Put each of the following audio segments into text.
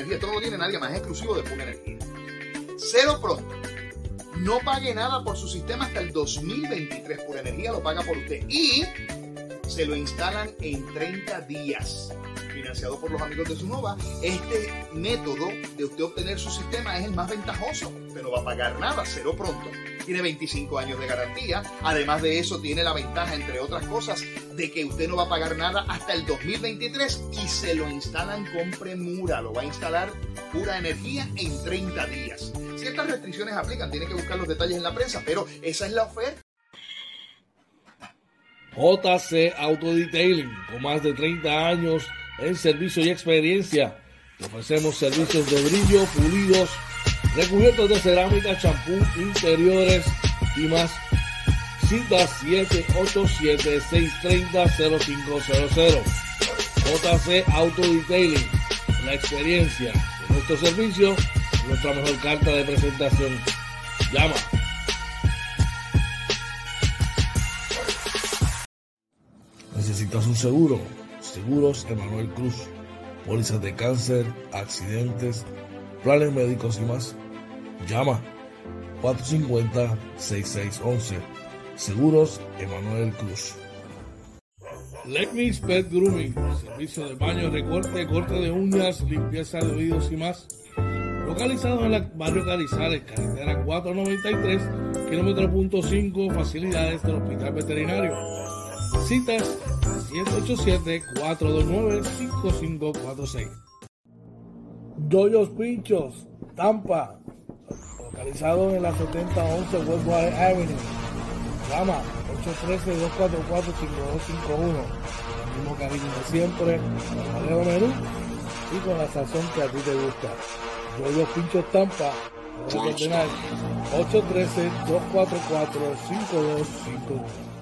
Energía. Esto no lo tiene nadie más, exclusivo de Pura Energía. Cero pronto. No pague nada por su sistema hasta el 2023. Pura Energía lo paga por usted. Y se lo instalan en 30 días. Financiado por los amigos de Sunova, este método de usted obtener su sistema es el más ventajoso. Usted no va a pagar nada, cero pronto. Tiene 25 años de garantía. Además de eso, tiene la ventaja, entre otras cosas, de que usted no va a pagar nada hasta el 2023 y se lo instalan con premura. Lo va a instalar pura energía en 30 días. Ciertas restricciones aplican, tiene que buscar los detalles en la prensa, pero esa es la oferta. JC Auto Detailing, con más de 30 años en servicio y experiencia. Ofrecemos servicios de brillo, pulidos, recubiertos de cerámica, champú, interiores y más. Cita 787-630-0500. JC Auto Detailing, la experiencia de nuestro servicio, nuestra mejor carta de presentación. Llama ¿Necesitas un seguro? Seguros Emanuel Cruz. Pólizas de cáncer, accidentes, planes médicos y más. Llama 450-6611. Seguros Emanuel Cruz. Legnis Pet Grooming. Servicio de baño, recorte, corte de uñas, limpieza de oídos y más. Localizado en el barrio Carizales, carretera 493, kilómetro punto 5, facilidades del Hospital Veterinario. Citas 787-429-5546. Doyos Pinchos, Tampa, localizado en la 7011 Westwater Avenue. Llama 813-244-5251. El mismo cariño de siempre, con Alejo Menú y con la sazón que a ti te gusta. Doyos Pinchos Tampa, 813-244-5251.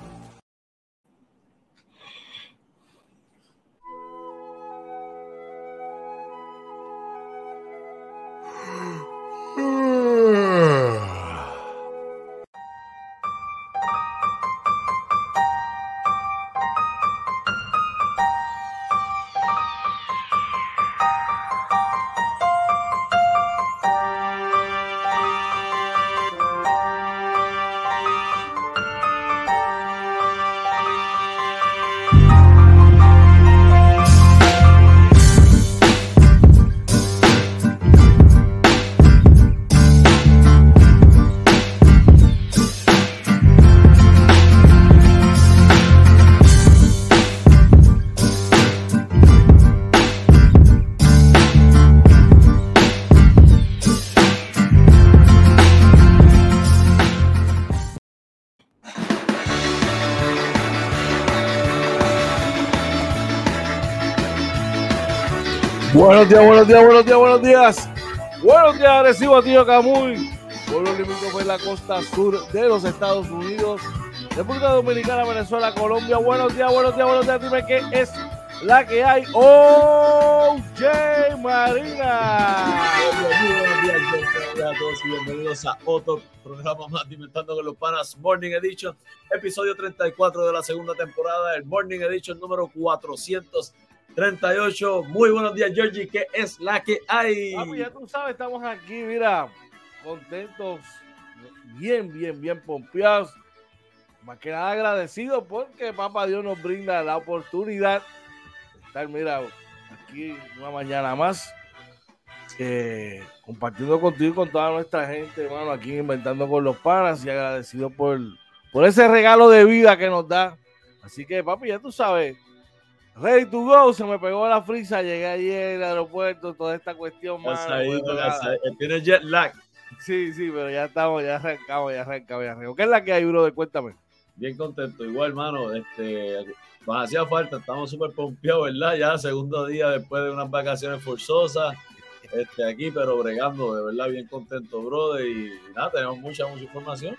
Días, buenos días, buenos días, buenos días. Recibo tío Camuy. Pueblo limítrofe en la costa sur de los Estados Unidos, República Dominicana, Venezuela, Colombia. Buenos días, buenos días, buenos días. Dime qué es la que hay. OJ Marina. Buenos días, a todos y bienvenidos a otro programa más Inventando con los Panas Morning Edition, episodio 34 de la segunda temporada, el Morning Edition número 400. 38. Muy buenos días, Georgie. ¿Qué es la que hay? Vamos, ya tú sabes, estamos aquí, mira, contentos, bien, bien, bien pompeados. Más que nada agradecidos porque Papá Dios nos brinda la oportunidad de estar, mira, aquí una mañana más, eh, compartiendo contigo y con toda nuestra gente, hermano, aquí inventando con los panas y agradecido por, por ese regalo de vida que nos da. Así que, papi, ya tú sabes, Ready to go, se me pegó la frisa, llegué ayer al aeropuerto, toda esta cuestión más. Tiene jet lag. Sí, sí, pero ya estamos, ya arrancamos, ya arrancamos, ya arrancamos. ¿Qué es la que hay, brother? Cuéntame. Bien contento, igual, hermano. Este, nos hacía falta, estamos súper pompeados, ¿verdad? Ya segundo día después de unas vacaciones forzosas. Este, aquí, pero bregando, de verdad, bien contento, brother. Y nada, tenemos mucha, mucha información.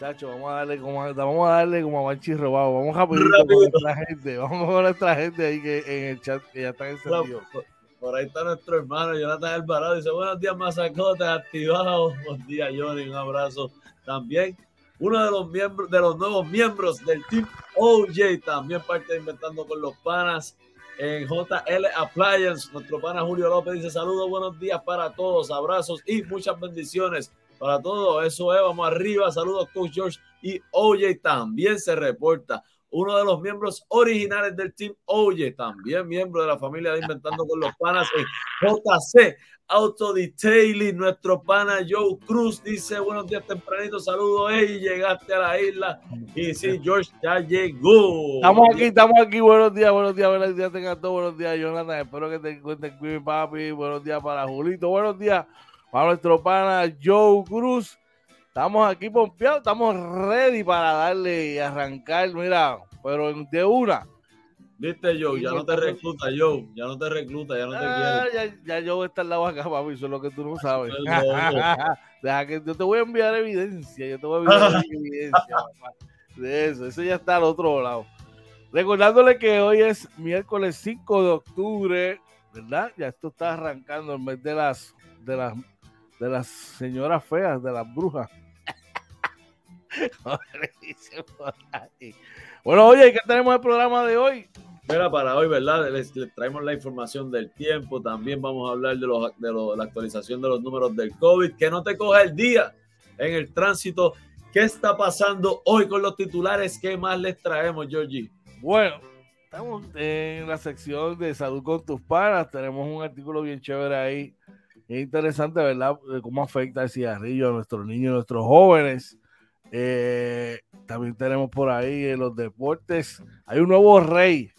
Chacho, vamos a darle como vamos a darle como a Manchi robado. Vamos a pedir con nuestra gente. Vamos con nuestra gente ahí que en el chat que ya está encendido. Por, por, ahí está nuestro hermano Jonathan Alvarado. Dice, buenos días, Mazacote, activado. Buen día, Johnny. Un abrazo también. Uno de los miembros, de los nuevos miembros del Team OJ, también parte de Inventando con los Panas. en JL Appliance. Nuestro pana Julio López dice saludos, buenos días para todos, abrazos y muchas bendiciones para todos. Eso es, vamos arriba. Saludos, Coach George y OJ también se reporta. Uno de los miembros originales del team OJ, también miembro de la familia de Inventando con los Panas en JC Auto Detailing. Nuestro pana Joe Cruz dice: Buenos días, tempranito. Saludos, hey, llegaste a la isla. Y sí, George ya llegó. Estamos aquí, estamos aquí. Buenos días, buenos días, buenos días. Tengan todos buenos días, Jonathan. Espero que te encuentres papi. Buenos días para Julito. Buenos días para nuestro pana Joe Cruz. Estamos aquí pompeados, estamos ready para darle y arrancar, mira, pero de una. Viste, Joe, ya no te recluta, Joe, ya no te recluta, ya no te ah, quiere. Ya, ya Joe está al lado acá, papi, eso es lo que tú no sabes. Deja que yo te voy a enviar evidencia, yo te voy a enviar evidencia, papá, de eso, eso ya está al otro lado. Recordándole que hoy es miércoles 5 de octubre, ¿verdad? Ya esto está arrancando el mes de las, de las, de las señoras feas, de las brujas. bueno, oye, ¿qué tenemos el programa de hoy? Mira, para hoy, ¿verdad? Les, traemos la información del tiempo. También vamos a hablar de, los, de la actualización de los números del COVID. Que no te coja el día en el tránsito. ¿Qué está pasando hoy con los titulares? ¿Qué más les traemos, Georgie? Bueno, estamos en la sección de salud con tus panas. Tenemos un artículo bien chévere ahí. Es interesante, ¿verdad? cómo afecta el cigarrillo a nuestros niños, a nuestros jóvenes. Eh, también tenemos por ahí en los deportes. Hay un nuevo rey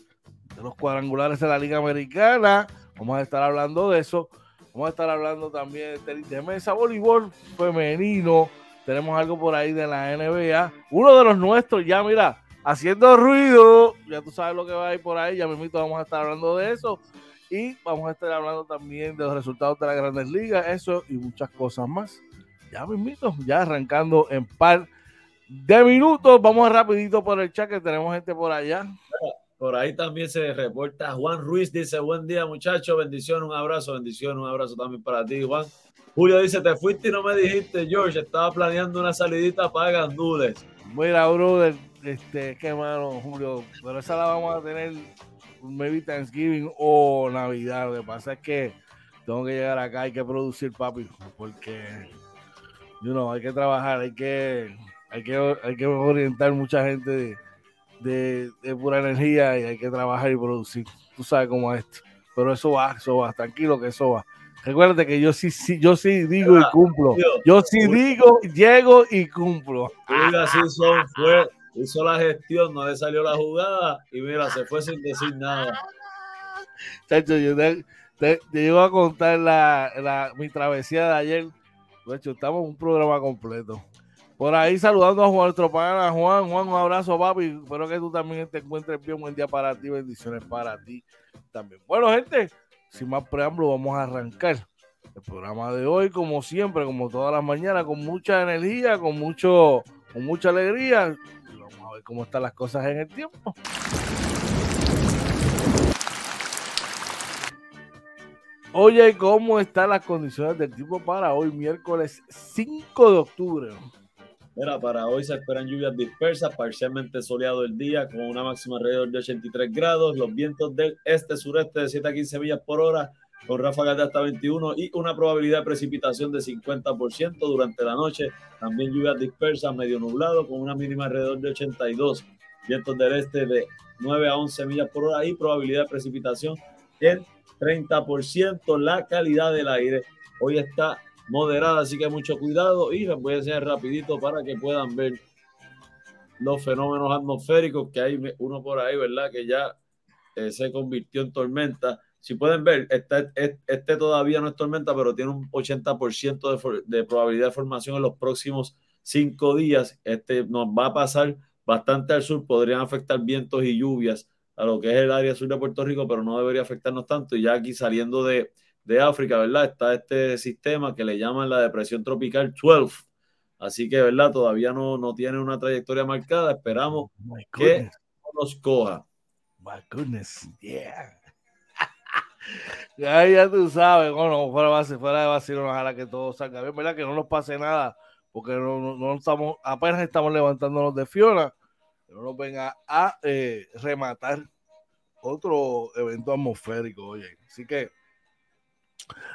de los cuadrangulares de la Liga Americana. Vamos a estar hablando de eso. Vamos a estar hablando también de tenis de mesa, voleibol femenino. Tenemos algo por ahí de la NBA. Uno de los nuestros, ya mira, haciendo ruido. Ya tú sabes lo que va a ir por ahí. Ya mismo vamos a estar hablando de eso. Y vamos a estar hablando también de los resultados de las grandes ligas. Eso y muchas cosas más. Ya mismito, ya arrancando en par de minutos. Vamos rapidito por el chat que tenemos gente por allá. Por ahí también se reporta Juan Ruiz, dice buen día muchachos, bendición, un abrazo, bendición, un abrazo también para ti Juan. Julio dice, te fuiste y no me dijiste, George, estaba planeando una salidita para gandules. Mira, brother, este, qué mano, Julio, pero esa la vamos a tener maybe Thanksgiving o Navidad. Lo que pasa es que tengo que llegar acá, hay que producir, papi, porque, you know, hay que trabajar, hay que hay que, hay que orientar mucha gente de, pura energía y hay que trabajar y producir. Tú sabes cómo es esto. Pero eso va, eso va, tranquilo que eso va. Recuérdate que yo sí, sí, yo sí digo y cumplo. Yo sí digo, llego y cumplo. así son, fue, hizo la gestión, no le salió la jugada y mira, se fue sin decir nada. Chacho, yo te, te, llego a contar la, la, mi travesía de ayer. De hecho, estamos en un programa completo. Por ahí saludando a Juan, nuestro pana Juan. Juan, un abrazo, papi. Espero que tú también te encuentres bien. Buen día para ti. Bendiciones para ti también. Bueno, gente, sin más preámbulo, vamos a arrancar el programa de hoy, como siempre, como todas las mañanas, con mucha energía, con mucho, con mucha alegría. Cómo están las cosas en el tiempo. Oye, ¿cómo están las condiciones del tiempo para hoy, miércoles 5 de octubre? Mira, para hoy se esperan lluvias dispersas, parcialmente soleado el día, con una máxima alrededor de 83 grados, los vientos del este-sureste de 7 a 15 millas por hora, con ráfagas de hasta 21 y una probabilidad de precipitación de 50% durante la noche. También lluvias dispersas, medio nublado, con una mínima alrededor de 82. Vientos del este de 9 a 11 millas por hora y probabilidad de precipitación en 30%. La calidad del aire hoy está moderada, así que mucho cuidado y les voy a enseñar rapidito para que puedan ver los fenómenos atmosféricos que hay uno por ahí, ¿verdad? Que ya eh, se convirtió en tormenta. Si pueden ver, este, este, todavía no es tormenta, pero tiene un 80% de, de, probabilidad de formación en los próximos cinco días. Este nos va a pasar bastante al sur, podrían afectar vientos y lluvias a lo que es el área sur de Puerto Rico, pero no debería afectarnos tanto. Y ya aquí saliendo de, de África, ¿verdad? Está este sistema que le llaman la depresión tropical 12. Así que, ¿verdad? Todavía no, no tiene una trayectoria marcada. Esperamos que nos coja. My goodness, yeah. Ya, ya tú sabes, bueno, fuera, fuera de vacío, ojalá que todo salga bien, ¿verdad? Que no nos pase nada, porque no, no, estamos, apenas estamos levantándonos de Fiona, que no nos venga a eh, rematar otro evento atmosférico, oye. Así que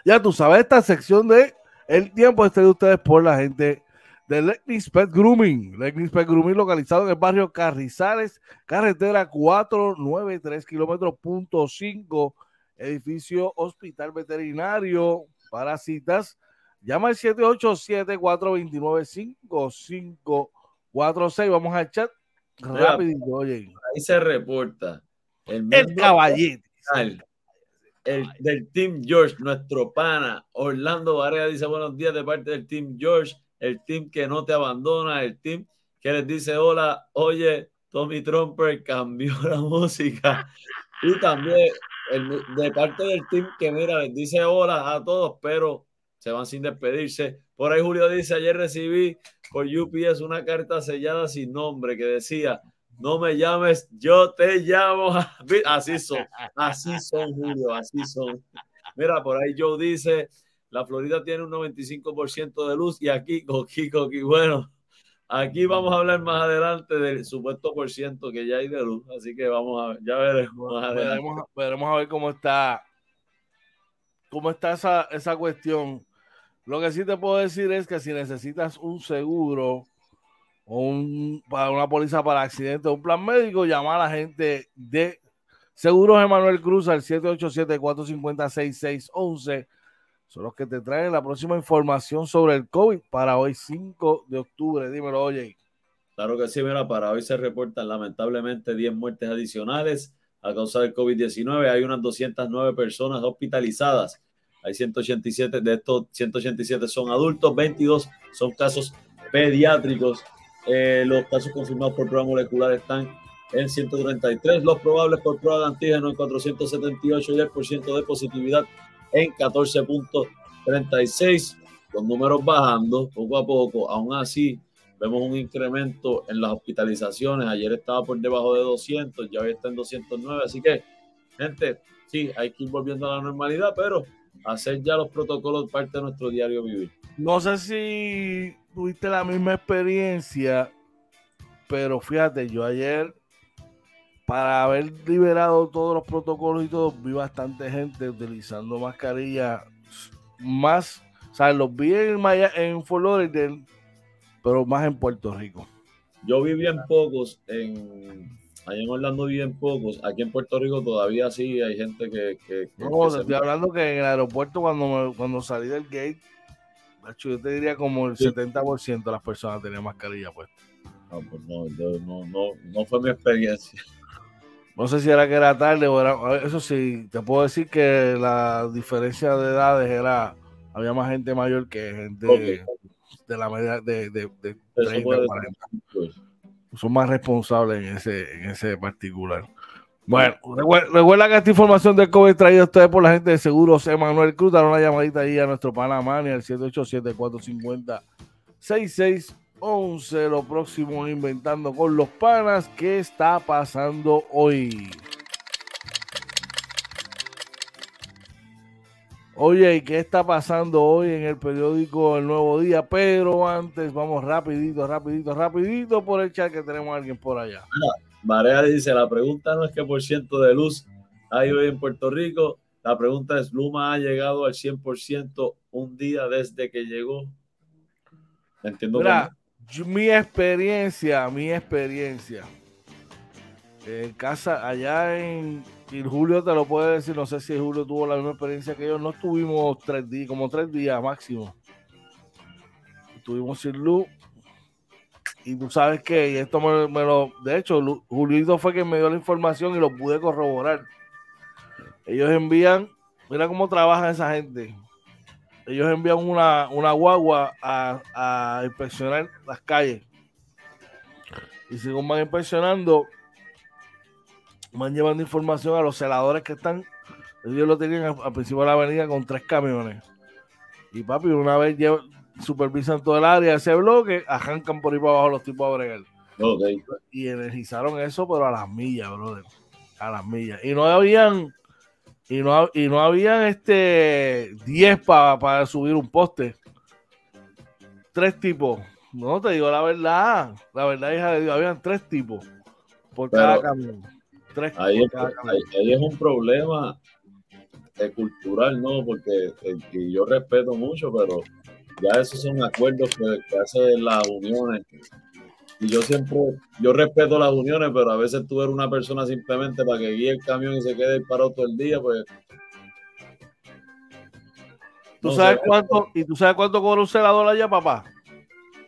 ya tú sabes, esta sección de el tiempo este de ustedes por la gente de Legnis Pet Grooming. Legnis Pet Grooming localizado en el barrio Carrizales, carretera 493 kilómetros punto 5, edificio hospital veterinario para citas. Llama al 787-429-5546. Vamos al chat rápido. Oye. Ahí se reporta. El, el caballete. El, del Team George, nuestro pana. Orlando Varela dice buenos días de parte del Team George el team que no te abandona, el team que les dice hola, oye, Tommy Trumper cambió la música. Y también de parte del team que mira, les dice hola a todos, pero se van sin despedirse. Por ahí Julio dice, ayer recibí por UPS una carta sellada sin nombre que decía, no me llames, yo te llamo. Así son, así son, Julio, así son. Mira, por ahí Joe dice, la Florida tiene un 95% de luz y aquí, coqui, coqui, bueno, aquí vamos a hablar más adelante del supuesto por ciento que ya hay de luz, así que vamos a ver, ya veremos Veremos, a ver cómo está, cómo está esa, esa cuestión. Lo que sí te puedo decir es que si necesitas un seguro o un, para una póliza para accidente o un plan médico, llama a la gente de Seguros Emanuel Cruz al 787-450-6611 son los que te traen la próxima información sobre el COVID para hoy 5 de octubre. Dímelo, oye. Claro que sí, mira, para hoy se reportan lamentablemente 10 muertes adicionales a causa del COVID-19. Hay unas 209 personas hospitalizadas. Hay 187, de estos 187 son adultos, 22 son casos pediátricos. Eh, los casos confirmados por prueba molecular están en 133, los probables por prueba de antígeno en 478 y el porcentaje de positividad en 14.36, los números bajando poco a poco, aún así vemos un incremento en las hospitalizaciones, ayer estaba por debajo de 200, ya hoy está en 209, así que gente, sí, hay que ir volviendo a la normalidad, pero hacer ya los protocolos parte de nuestro diario vivir. No sé si tuviste la misma experiencia, pero fíjate, yo ayer para haber liberado todos los protocolos y todo, vi bastante gente utilizando mascarilla más, o sea, los vi en, Maya, en Florida, pero más en Puerto Rico. Yo vi bien pocos, en, allá en Orlando vi bien pocos, aquí en Puerto Rico todavía sí hay gente que... que, no, estoy hablando que en el aeropuerto cuando, cuando salí del gate, yo te diría como el 70% de las personas tenían mascarilla puesta. No, pues no, no, no, no fue mi experiencia. No sé si era que era tarde o era. Eso sí, te puedo decir que la diferencia de edades era. Había más gente mayor que gente de la media de, de, de 30, 40. Son más responsables en ese, en ese particular. Bueno, recuerda que esta información del COVID traída a ustedes por la gente de Seguros Emanuel Cruz. Dar una llamadita ahí a nuestro Panamá al 787-450-66 11, lo próximo inventando con los panas. ¿Qué está pasando hoy? Oye, ¿y qué está pasando hoy en el periódico El Nuevo Día? Pero antes vamos rapidito, rapidito, rapidito por el chat que tenemos a alguien por allá. Marea dice, la pregunta no es qué por ciento de luz hay hoy en Puerto Rico. La pregunta es, ¿Luma ha llegado al 100% un día desde que llegó? Entiendo mi experiencia, mi experiencia. En casa, allá en Julio te lo puede decir, no sé si Julio tuvo la misma experiencia que yo, no estuvimos tres días, como tres días máximo. Estuvimos sin luz. Y tú sabes que, y esto me, lo, de hecho, Julio fue quien me dio la información y lo pude corroborar. Ellos envían, mira cómo trabaja esa gente ellos envían una, una guagua a, inspeccionar las calles. Y según van inspeccionando, van llevando información a los celadores que están. Ellos lo tenían al, principio de la avenida con tres camiones. Y papi, una vez supervisan todo el área, ese bloque, arrancan por ahí para abajo los tipos a bregar. Y energizaron eso, pero a las millas, brother. A las millas. Y no habían y no, y no habían este 10 para subir un poste. Tres tipos. No te digo la verdad. La verdad, hija de Dios, habían tres tipos por cada camión. Tres Ahí, por es, ahí, es un problema eh, cultural, ¿no? Porque eh, y yo respeto mucho, pero ya esos son acuerdos que, que hacen las uniones. Y yo siempre, yo respeto las uniones, pero a veces tú eres una persona simplemente para que guíe el camión y se quede parado todo el día, pues ¿Tú no sabes sé. cuánto, ¿Y tú sabes cuánto cobra un celador allá, papá?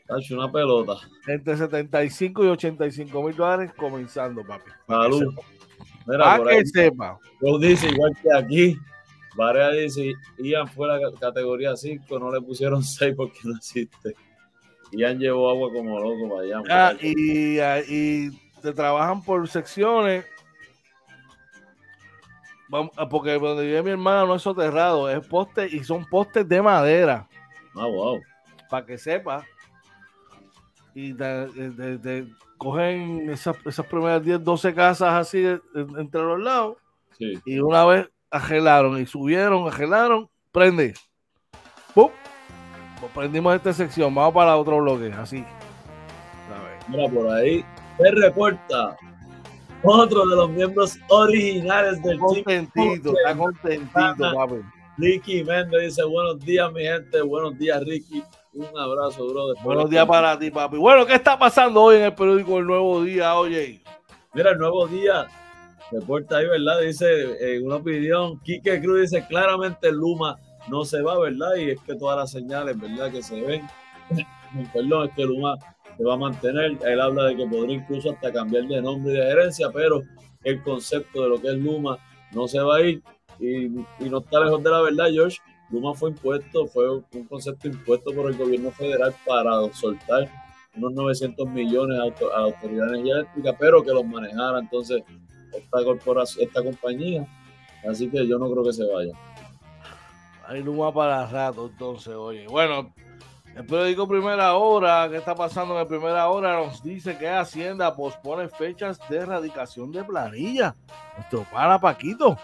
tacho, una pelota. Entre 75 y 85 mil dólares comenzando, papi. Salud. Para que sepa. Joe dice, igual que aquí, Varea dice, Ian fue la ca- categoría 5, no le pusieron 6 porque no existe. Ian llevó agua como loco para allá. Ah, y, ah, y te trabajan por secciones. Vamos, ah, porque donde vive mi hermana no es soterrado, es poste y son postes de madera, Ah, wow. para que sepa. Y te, te- te cogen esas, esas primeras 10, 12 casas así entre los lados. Sí. Y una vez agelaron y subieron, agelaron, prende. ¡Pum! Prendimos esta sección, vamos para otro bloque, así. Mira, por ahí se reporta otro de los miembros originales del team. Contentito, está contentito, papi. Ricky Méndez dice, buenos días, mi gente. Buenos días, Ricky. Un abrazo, bro. Después Buenos días para ti, papi. Bueno, ¿qué está pasando hoy en el periódico El Nuevo Día, oye? Mira, el nuevo día. Reporta ahí, ¿verdad? Dice en una opinión, Quique Cruz dice claramente Luma no se va, ¿verdad? Y es que todas las señales, ¿verdad? Que se ven, perdón, es que Luma se va a mantener. Él habla de que podría incluso hasta cambiar de nombre y de gerencia, pero el concepto de lo que es Luma no se va a ir y, no está lejos de la verdad, George. Luma fue impuesto, fue un concepto impuesto por el gobierno federal para soltar unos 900 millones a, auto- a la Autoridad de Energía Eléctrica, pero que los manejara entonces esta corporación, esta compañía. Así que yo no creo que se vaya. Hay Luma para rato, entonces, oye. Bueno, el periódico Primera Hora, ¿qué está pasando en el Primera Hora? Nos dice que Hacienda pospone fechas de erradicación de planilla. Nuestro pana Paquito.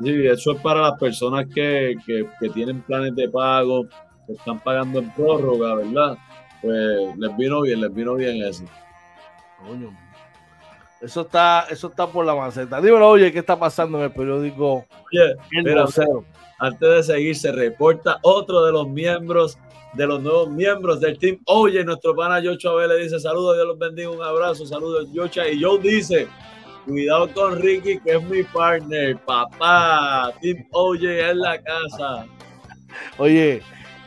Sí, eso es para las personas que, que, que tienen planes de pago, que están pagando en prórroga, ¿verdad? Pues les vino bien, les vino bien eso. Coño. Eso está, eso está por la maceta. Dímelo, oye, ¿qué está pasando en el periódico Oye, El mira, antes de seguir, se reporta otro de los miembros, de los nuevos miembros del team. Oye, nuestro pana Yocho Abel le dice saludos, Dios los bendiga, un abrazo, saludos, Yocha. Y Joe dice, cuidado con Ricky, que es mi partner, papá. Team Oye en la casa. Oye,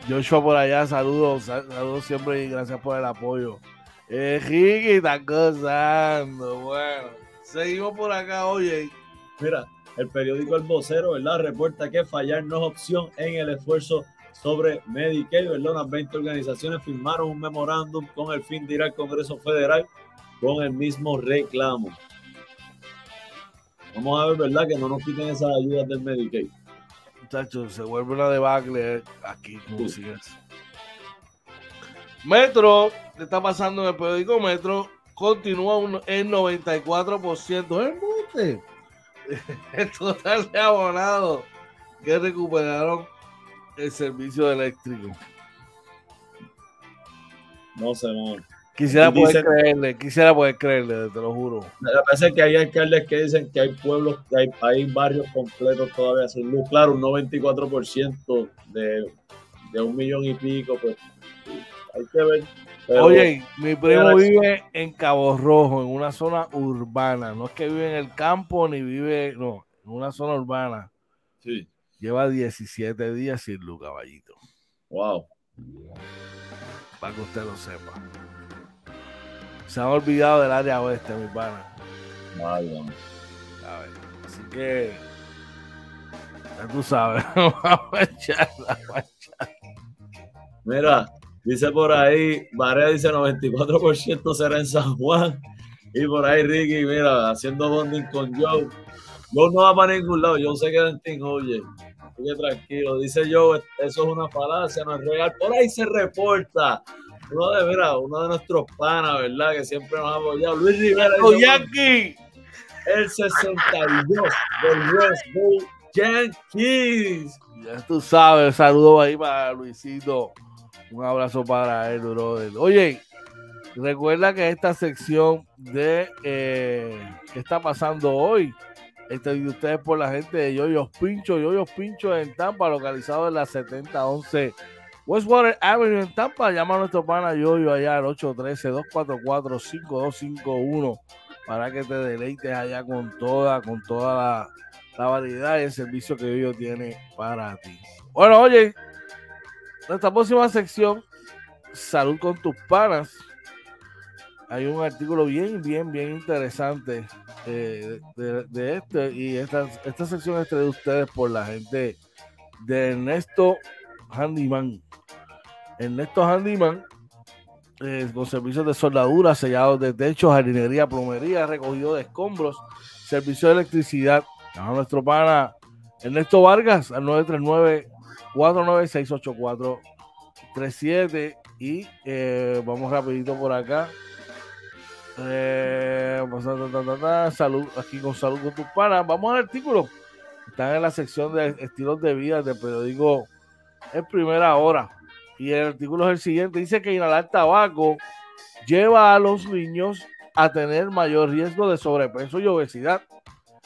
Joshua por allá, saludos, sal- saludos siempre y gracias por el apoyo. Eh, Ricky está gozando. Bueno, seguimos por acá, oye. Mira, el periódico El Vocero, ¿verdad? Reporta que fallar no es opción en el esfuerzo sobre Medicaid, ¿verdad? Unas 20 organizaciones firmaron un memorándum con el fin de ir al Congreso Federal con el mismo reclamo. Vamos a ver, ¿verdad? Que no nos quiten esas ayudas del Medicaid. Muchachos, se vuelve una debacle aquí, como sigues. Metro, ¿qué está pasando en el periódico Metro? Continúa un, en 94%. ¡Embuste! El total de abonados que recuperaron el servicio eléctrico. No sé, no. Quisiera poder dicen- creerle, quisiera poder creerle, te lo juro. Me parece que hay alcaldes que dicen que hay pueblos, que hay, hay barrios completos todavía sin luz. Claro, un 94% de, de un millón y pico, pues hay que ver. Pero- Oye, mi primo vive en Cabo Rojo, en una zona urbana. No es que vive en el campo ni vive, no, en una zona urbana. Sí, Lleva 17 días sin luz, caballito. wow. Para que usted lo sepa. Se han olvidado del área oeste, mi pana. Vaya. A ver, Así que. Ya tú sabes. Vamos a echar, vamos a echar. Mira, dice por ahí, Varea dice 94% será en San Juan. Y por ahí Ricky, mira, haciendo bonding con Joe. Joe no va para ningún lado, Joe se queda en Team Oye. Sigue tranquilo. Dice Joe, eso es una falacia, no es real. Por ahí se reporta. Uno de, mira, uno de nuestros panas, ¿verdad? Que siempre nos ha apoyado. Luis Rivera. ¡Oh, dice, Yankee! el 62 del West Bull Yankees. Ya tú sabes, saludo ahí para Luisito. Un abrazo para él, brother. Oye, Recuerda que esta sección de eh, qué está pasando hoy este de ustedes por la gente de Yoyos Pincho, Yoyos Pincho en Tampa, localizado en la 7011 Westwater Avenue en Tampa. Llama a nuestro pana Yoyo allá al 813-244-5251 para que te deleites allá con toda, con toda la, la variedad y el servicio que Yoyo tiene para ti. Bueno, oye, nuestra próxima sección, salud con tus panas hay un artículo bien, bien, bien interesante eh, de, este y esta, esta sección es de ustedes por la gente de Ernesto Handyman. Ernesto Handyman, con servicios de soldadura, sellados de techos, jardinería, plomería, recogido de escombros, servicio de electricidad. A nuestro pana Ernesto Vargas al 939 496 37 y eh, vamos rapidito por acá. Eh, salud, aquí con salud con tus panas. Vamos al artículo. Están en la sección de estilos de vida del periódico en primera hora. Y el artículo es el siguiente. Dice que inhalar tabaco lleva a los niños a tener mayor riesgo de sobrepeso y obesidad.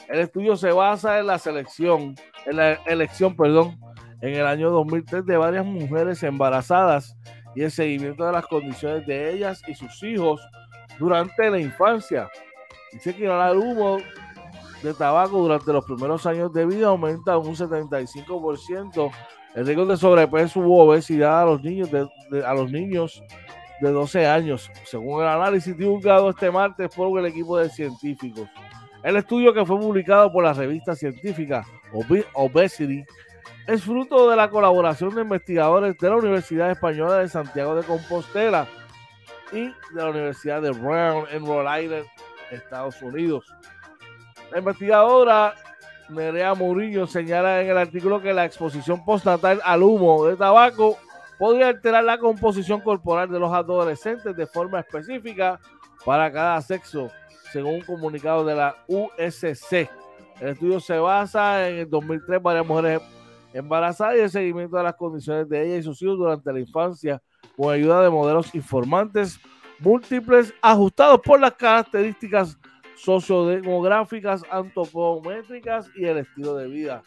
El estudio se basa en la selección, en la elección, perdón, en el año 2003 de varias mujeres embarazadas y el seguimiento de las condiciones de ellas y sus hijos durante la infancia. Dice que inhalar humo de tabaco durante los primeros años de vida aumenta un 75% el riesgo de sobrepeso u obesidad a los niños de, a los niños de 12 años, según el análisis divulgado este martes por el equipo de científicos. El estudio que fue publicado por la revista científica Obesity es fruto de la colaboración de investigadores de la Universidad Española de Santiago de Compostela y de la Universidad de Brown en Rhode Island, Estados Unidos. La investigadora Nerea Murillo señala en el artículo que la exposición postnatal al humo de tabaco podría alterar la composición corporal de los adolescentes de forma específica para cada sexo, según un comunicado de la USC. El estudio se basa en el 2003 varias mujeres embarazadas y el seguimiento de las condiciones de ella y sus hijos durante la infancia con ayuda de modelos informantes múltiples ajustados por las características sociodemográficas, antropométricas y el estilo de vida.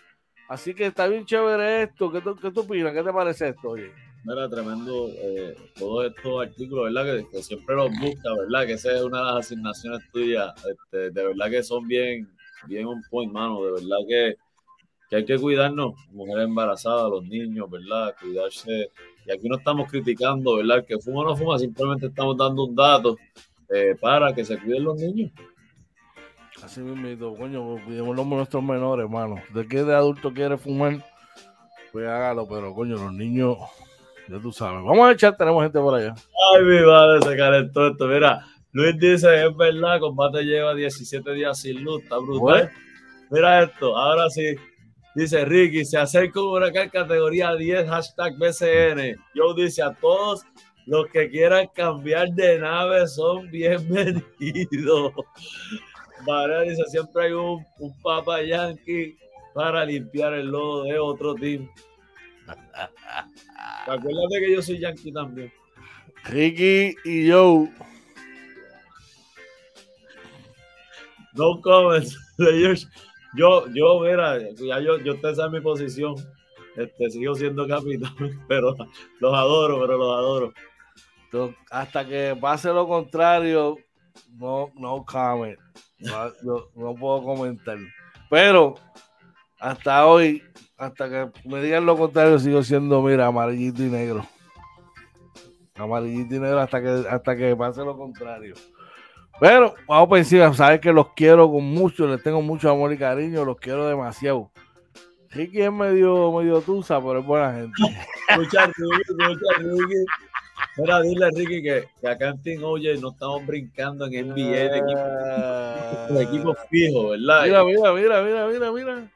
Así que está bien chévere esto. ¿Qué, qué tú opinas? ¿Qué te parece esto, oye? Mira, tremendo eh, todos estos artículos, ¿verdad? Que, siempre los busca, ¿verdad? Que esa es una de las asignaciones tuyas. Este, de verdad que son bien, bien un point, mano. De verdad que, que hay que cuidarnos, mujeres embarazadas, los niños, ¿verdad? Cuidarse y aquí no estamos criticando, ¿verdad? Que fuma o no fuma, simplemente estamos dando un dato eh, para que se cuiden los niños. Así mismo, coño, pues, cuidemos los nuestros menores, hermano. De qué de adulto quiere fumar, pues hágalo, pero coño, los niños, ya tú sabes. Vamos a echar, tenemos gente por allá. Ay, mi madre, se calentó esto. Mira, Luis dice, es verdad, combate lleva 17 días sin luz, está brutal. Mira esto, ahora sí, Dice Ricky, se acerca un huracán categoría 10, hashtag BCN. Yo dice a todos los que quieran cambiar de nave son bienvenidos. María dice, siempre hay un, un papa yankee para limpiar el lodo de otro team. Acuérdate que yo soy yankee también. Ricky y yo. No comments. Yo, yo, mira, ya yo, yo usted sabe mi posición. Este, sigo siendo capitán, pero los adoro, pero los adoro. hasta que pase lo contrario, no, no comment. No, no, puedo comentar. Pero hasta hoy, hasta que me digan lo contrario, sigo siendo, mira, amarillito y negro. Amarillito y negro hasta que, hasta que pase lo contrario. Pero vamos por encima, sabes que los quiero con mucho, les tengo mucho amor y cariño, los quiero demasiado. Ricky es medio, medio tusa, pero es buena gente. Escucha, Ricky, Mira, dile a Ricky que, que, acá en Team Oye no estamos brincando en NBA de equipo, ah. de equipo fijo, ¿verdad? Mira, mira, mira, mira, mira, mira.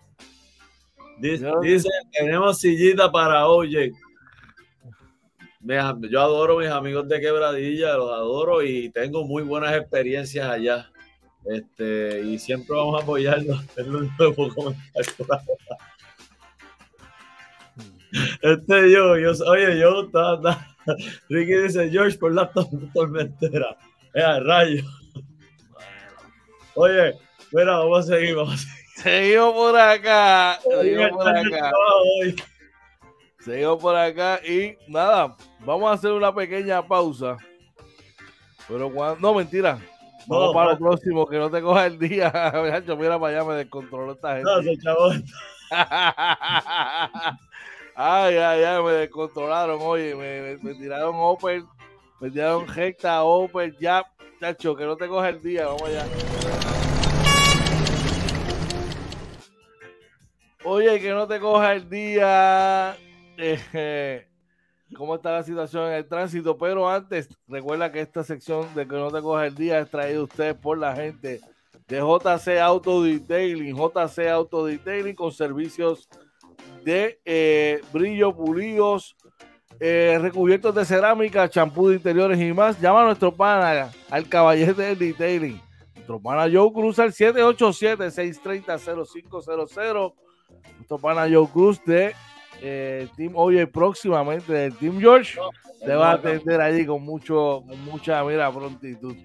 Dice, dice tenemos sillita para Oye yo adoro mis amigos de Quebradilla, los adoro y tengo muy buenas experiencias allá. Este, y siempre vamos a apoyarlos. Es lo único Este yo, yo, oye, yo, está, Ricky dice George por la tormentera. Eh, rayo. Oye, mira, vamos a seguir, vamos a seguir. Seguimos por acá. Seguimos por acá. Seguimos por acá y nada, vamos a hacer una pequeña pausa. Pero cuando. No, mentira. Vamos para lo próximo, que no te coja el día. Mira para allá, me descontroló esta gente. No, se chavón. ay, ay, ay, me descontrolaron. Oye, me, me, tiraron Open, me tiraron recta, Open, ya. Chacho, que no te coja el día. Vamos allá. Oye, que no te coja el día. Eh, ¿Cómo está la situación en el tránsito? Pero antes, recuerda que esta sección de que no te coja el día es traída a usted por la gente de JC Auto Detailing. JC Auto Detailing con servicios de eh, brillo, pulidos, eh, recubiertos de cerámica, champú de interiores y más. Llama a nuestro pana, al caballete del detailing. Nuestro pana Joe Cruz al 787-630-0500 nuestro pana Joe Cruz de eh, Team Oye próximamente del Team George te va a atender allí con mucho, con mucha mira prontitud.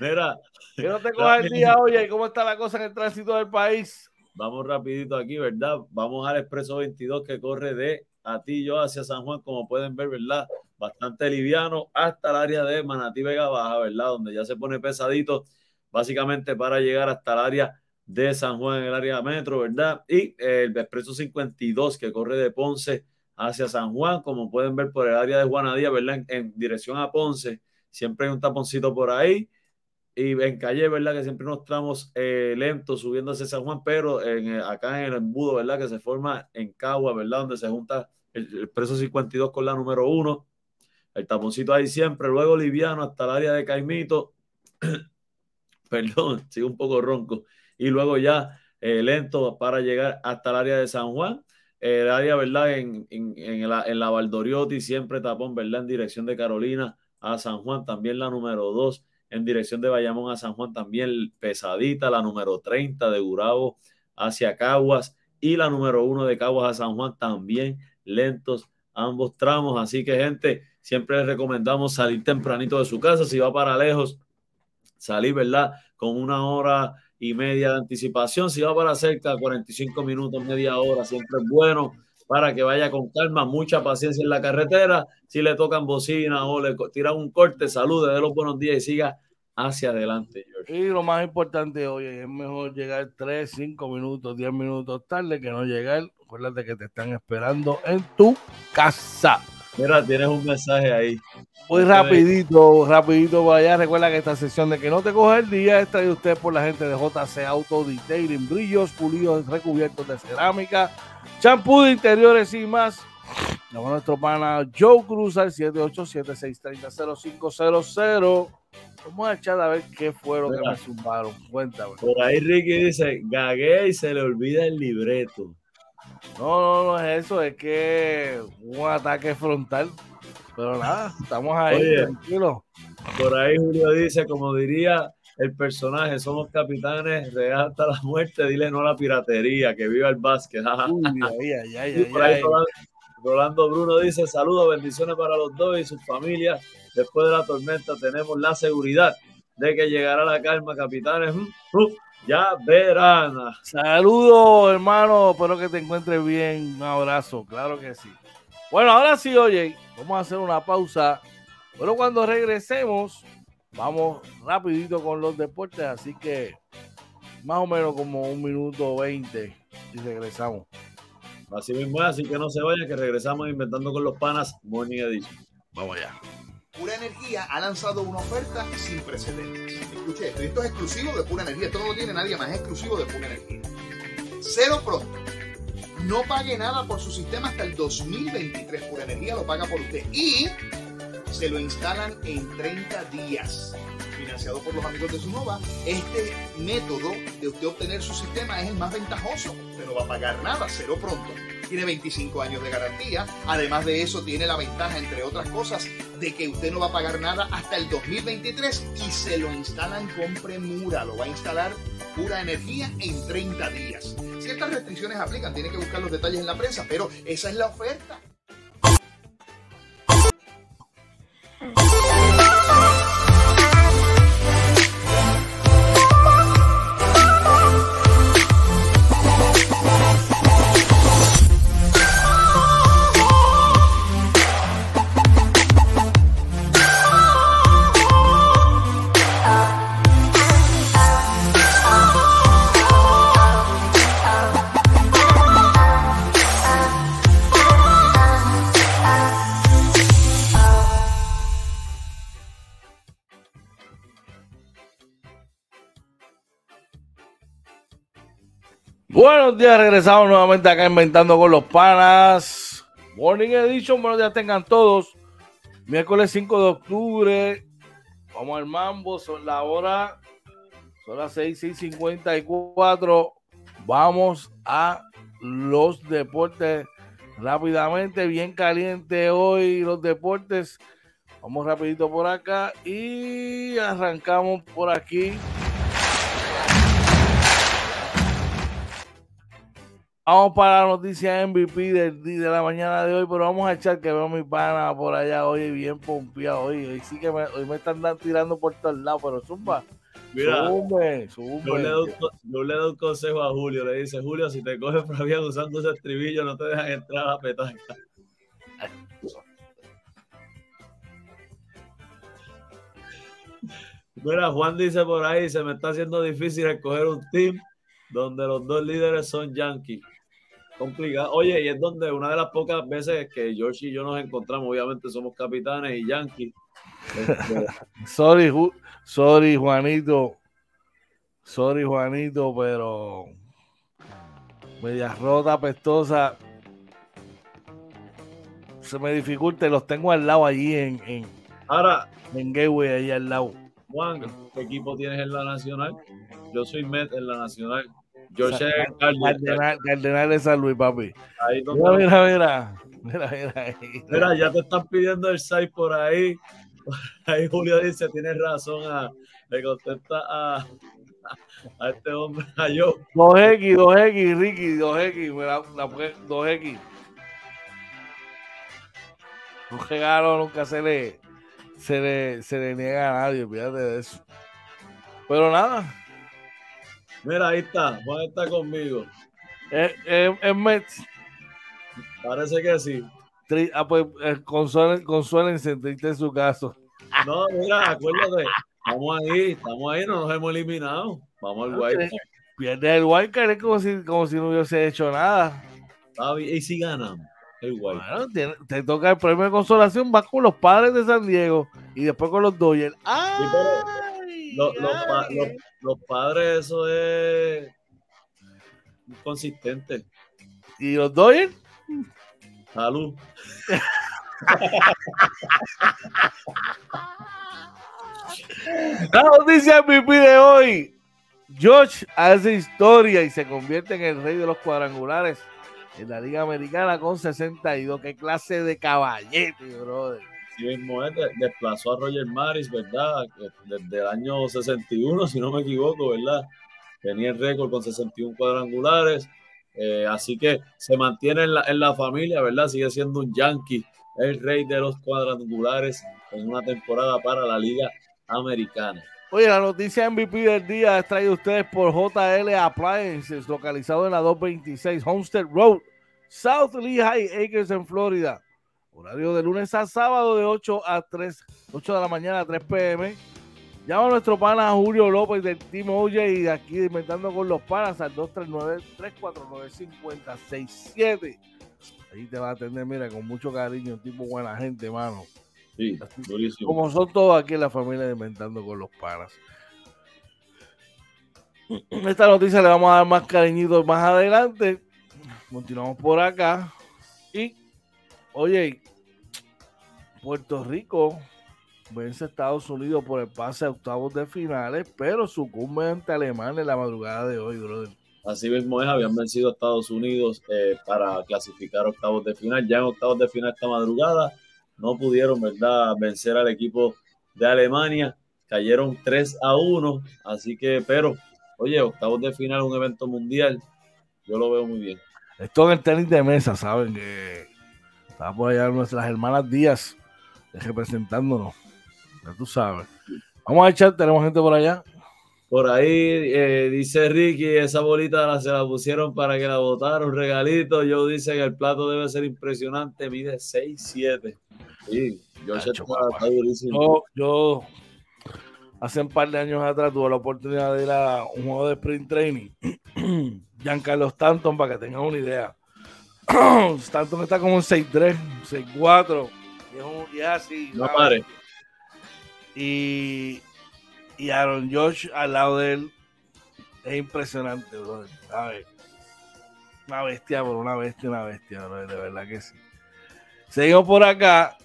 Mira, que no te cojas el día, oye, ¿cómo está la cosa en el tránsito del país? Vamos rapidito aquí, ¿verdad? Vamos al Expreso 22 que corre de Atillo hacia San Juan, como pueden ver, ¿verdad? Bastante liviano hasta el área de Manatí Vega Baja, ¿verdad? Donde ya se pone pesadito, básicamente para llegar hasta el área de San Juan en el área metro, ¿verdad? Y el Expreso 52 que corre de Ponce hacia San Juan, como pueden ver por el área de Juanadía, ¿verdad? En, dirección a Ponce, siempre hay un taponcito por ahí. Y en calle, ¿verdad? Que siempre nos tramos eh, lentos subiendo hacia San Juan, pero en, eh, acá en el embudo, ¿verdad? Que se forma en Cagua, ¿verdad? Donde se junta el, el Expreso 52 con la número 1. El taponcito ahí siempre, luego liviano hasta el área de Caimito. Perdón, sigo un poco ronco y luego ya eh, lento para llegar hasta el área de San Juan. el área, ¿verdad? En, en, en, la, en la Valdoriotti, siempre tapón, ¿verdad? En dirección de Carolina a San Juan, también la número 2 en dirección de Bayamón a San Juan, también pesadita, la número 30 de Gurabo hacia Caguas y la número 1 de Caguas a San Juan, también lentos ambos tramos. Así que, gente, siempre les recomendamos salir tempranito de su casa. Si va para lejos, salir, ¿verdad? Con una hora y media de anticipación. Si va para cerca, 45 minutos, media hora, siempre es bueno para que vaya con calma, mucha paciencia en la carretera. Si le tocan bocina o le tiran un corte, salude, de los buenos días y siga hacia adelante. Y lo más importante hoy es mejor llegar 3, 5 minutos, 10 minutos tarde que no llegar. Acuérdate que te están esperando en tu casa. Mira, tienes un mensaje ahí. Muy rapidito, rapidito para allá. Recuerda que esta sesión de que no te coja el día es traída usted por la gente de JC Auto Detailing, brillos, pulidos, recubiertos de cerámica, champú de interiores y más. Llama a nuestro pana Joe Cruz al 787-630-0500. Vamos a echar a ver qué fue lo que me zumbaron. Cuéntame. Por ahí Ricky dice, gagué y se le olvida el libreto. No, no, no es eso, es que un ataque frontal. Pero nada, estamos ahí, tranquilos. Por ahí Julio dice, como diría el personaje, somos capitanes real hasta la muerte, dile no a la piratería, que viva el básquet. Rolando Bruno dice, saludos, bendiciones para los dos y sus familias. Después de la tormenta tenemos la seguridad de que llegará la calma, capitanes. Mm, uh, ya verán. Saludos, hermano. Espero que te encuentres bien. Un abrazo, claro que sí. Bueno, ahora sí, oye, vamos a hacer una pausa. Pero cuando regresemos, vamos rapidito con los deportes. Así que más o menos como un minuto veinte y regresamos. Así mismo así que no se vayan, que regresamos inventando con los panas Morning Edition. Vamos allá. Pura Energía ha lanzado una oferta sin precedentes. Escuche esto, esto es exclusivo de Pura Energía, esto no lo tiene nadie más, es exclusivo de Pura Energía. Cero pronto. No pague nada por su sistema hasta el 2023. Pura Energía lo paga por usted. Y se lo instalan en 30 días. Financiado por los amigos de Sunova, este método de usted obtener su sistema es el más ventajoso. Usted no va a pagar nada, cero pronto tiene 25 años de garantía. Además de eso, tiene la ventaja, entre otras cosas, de que usted no va a pagar nada hasta el 2023 y se lo instalan con premura. Lo va a instalar pura energía en 30 días. Ciertas restricciones aplican, tiene que buscar los detalles en la prensa, pero esa es la oferta. Buenos días, regresamos nuevamente acá inventando con los panas. Morning Edition, buenos días tengan todos. Miércoles 5 de octubre. Vamos al mambo, son la hora, son las 6 y 54. Vamos a los deportes rápidamente, bien caliente hoy los deportes. Vamos rapidito por acá y arrancamos por aquí. Vamos para la noticia MVP del de la mañana de hoy, pero vamos a echar que veo a mi pana por allá hoy bien pompeado hoy. Hoy sí que me, hoy me están tirando por todos lados, pero zumba. Mira, Zumbe, zumbe. yo le, doy, yo le doy un consejo a Julio. Le dice, Julio, si te coges Fabián usando ese estribillo, no te dejan entrar a petanca. Mira, Juan dice por ahí, se me está haciendo difícil escoger un team donde los dos líderes son Yankees. Complicado. Oye, y es donde una de las pocas veces que George y yo nos encontramos, obviamente somos capitanes y Yankees. Este, Sorry, Ju- sorry, Juanito. Sorry, Juanito, pero media rota, pestosa. Se me dificulta, los tengo al lado allí en, en, ahora, en Gateway, ahí al lado. Juan, ¿qué equipo tienes en la Nacional? Yo soy Met en la Nacional. George. Cardenal, Cardenal de San Luis, papi. Ahí Mira, mira, mira. Mira, mira. Mira, ya te están pidiendo el site por ahí. Ahí Julio dice, tienes razón, a, le contesta a, a este hombre, a yo. 2X, 2X, Ricky, 2X, me la, la pue- 2X. Un regalo nunca se le, se le, se le niega a nadie, olvídate de eso. Pero nada, Mira, ahí está, Juan está conmigo. es, es Mets. Parece que sí. Tri- ah, pues, eh, consuelen, consuélense, triste en su caso. No, mira, acuérdate, estamos ahí, estamos ahí, no nos hemos eliminado. Vamos al White. Pierde el wildcard, es como si, como si no hubiese hecho nada. Y si ganamos, el. Bueno, te toca el premio de consolación, vas con los padres de San Diego y después con los Dodgers. ¡Ay! Los, los pa- ay! los- los padres, eso es consistente. ¿Y los Dodgers? Salud. La noticia MVP de hoy. George hace historia y se convierte en el rey de los cuadrangulares en la Liga Americana con 62. Qué clase de caballete, brother. Sí mismo de- desplazó a Roger Maris, ¿verdad? Desde el año 61, si no me equivoco, ¿verdad? Tenía el récord con 61 cuadrangulares. eh, así que se mantiene en la, en la familia, ¿verdad? Sigue siendo un Yankee, el rey de los cuadrangulares en una temporada para la Liga Americana. Oye, la noticia MVP del día es traída ustedes por JL Appliances, localizado en la 226 Homestead Road, South Lehigh Acres en Florida. Horario de lunes a sábado de 8 a 3, 8 de la mañana a 3 pm. Llama a nuestro pana Julio López del Team OJ y de aquí Inventando con los Panas al 239-349-5067. Ahí te va a atender, mira, con mucho cariño, un tipo buena gente, mano. Sí, durísimo. Como son todos aquí en la familia de Inventando con los Panas. Esta noticia le vamos a dar más cariñitos más adelante. Continuamos por acá. Oye, Puerto Rico vence a Estados Unidos por el pase a octavos de finales, pero sucumbe ante Alemania en la madrugada de hoy, brother. Así mismo es, habían vencido a Estados Unidos eh, para clasificar a octavos de final. Ya en octavos de final esta madrugada no pudieron, ¿verdad?, vencer al equipo de Alemania. Cayeron 3 a 1, así que, pero, oye, octavos de final, un evento mundial, yo lo veo muy bien. Esto en el tenis de mesa, ¿saben? Que está por allá nuestras hermanas Díaz eh, representándonos. Ya tú sabes. Vamos a echar, tenemos gente por allá. Por ahí eh, dice Ricky, esa bolita la- se la pusieron para que la botara, un regalito. Yo dice que el plato debe ser impresionante, mide 6'7". Sí, yo está. Yo, yo hace un par de años atrás tuve la oportunidad de ir a un juego de sprint training. Giancarlo Stanton, para que tengan una idea. Stanton está como un 6'3, 6'4. Y es, un- así. No pare. Y, y Aaron Josh al lado de él es impresionante, brother. ¿sabes? Una bestia, por una bestia, una bestia, bro, de verdad que sí. Seguimos por acá.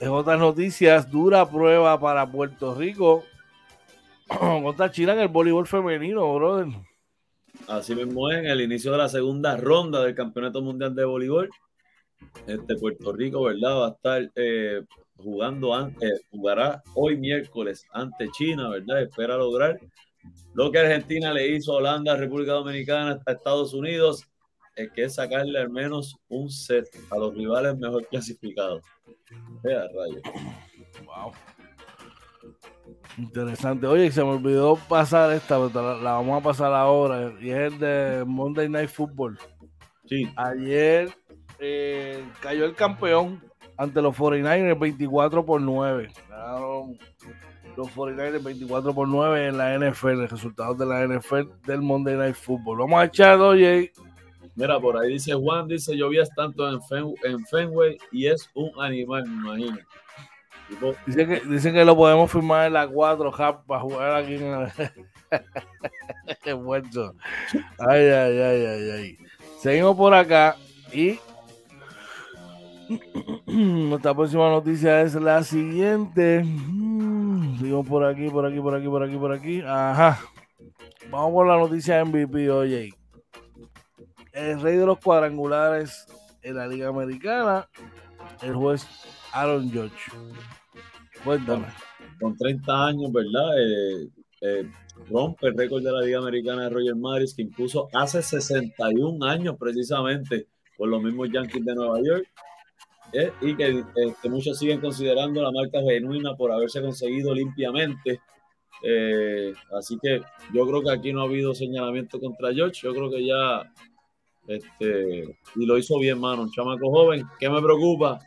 En otras noticias, dura prueba para Puerto Rico contra China en el voleibol femenino, brother. Así mismo en el inicio de la segunda ronda del Campeonato Mundial de Voleibol, este Puerto Rico, ¿verdad? Va a estar eh, jugando, antes, jugará hoy miércoles ante China, ¿verdad? Espera lograr lo que Argentina le hizo a Holanda, República Dominicana, hasta Estados Unidos, es que es sacarle al menos un set a los rivales mejor clasificados. Vea, rayo. Wow. Interesante. Oye, se me olvidó pasar esta, pero la, vamos a pasar ahora. Y es el de Monday Night Football. Sí. Ayer eh, cayó el campeón ante los 49ers 24 por 9. Ganaron los 49ers 24 por 9 en la NFL, el resultado de la NFL del Monday Night Football. Vamos a echar, oye. Mira, por ahí dice Juan, dice, vi tanto en, en Fenway y es un animal, me imagino. Dicen que, dicen que lo podemos firmar en la 4 Hub para jugar aquí en el... Qué muerto. Ay, ay, ay, ay, ay. Seguimos por acá y nuestra próxima noticia es la siguiente. Seguimos por aquí, por aquí, por aquí, por aquí, por aquí. Ajá. Vamos por la noticia MVP, oye. El rey de los cuadrangulares en la Liga Americana, el juez Aaron George. Cuéntame. Con 30 años, ¿verdad? Eh, eh, rompe el récord de la Liga Americana de Roger Maris, que impuso hace 61 años precisamente por los mismos Yankees de Nueva York. Eh, y que, este, muchos siguen considerando la marca genuina por haberse conseguido limpiamente. así que yo creo que aquí no ha habido señalamiento contra George. Yo creo que ya, este, y lo hizo bien, mano, un chamaco joven. ¿Qué me preocupa?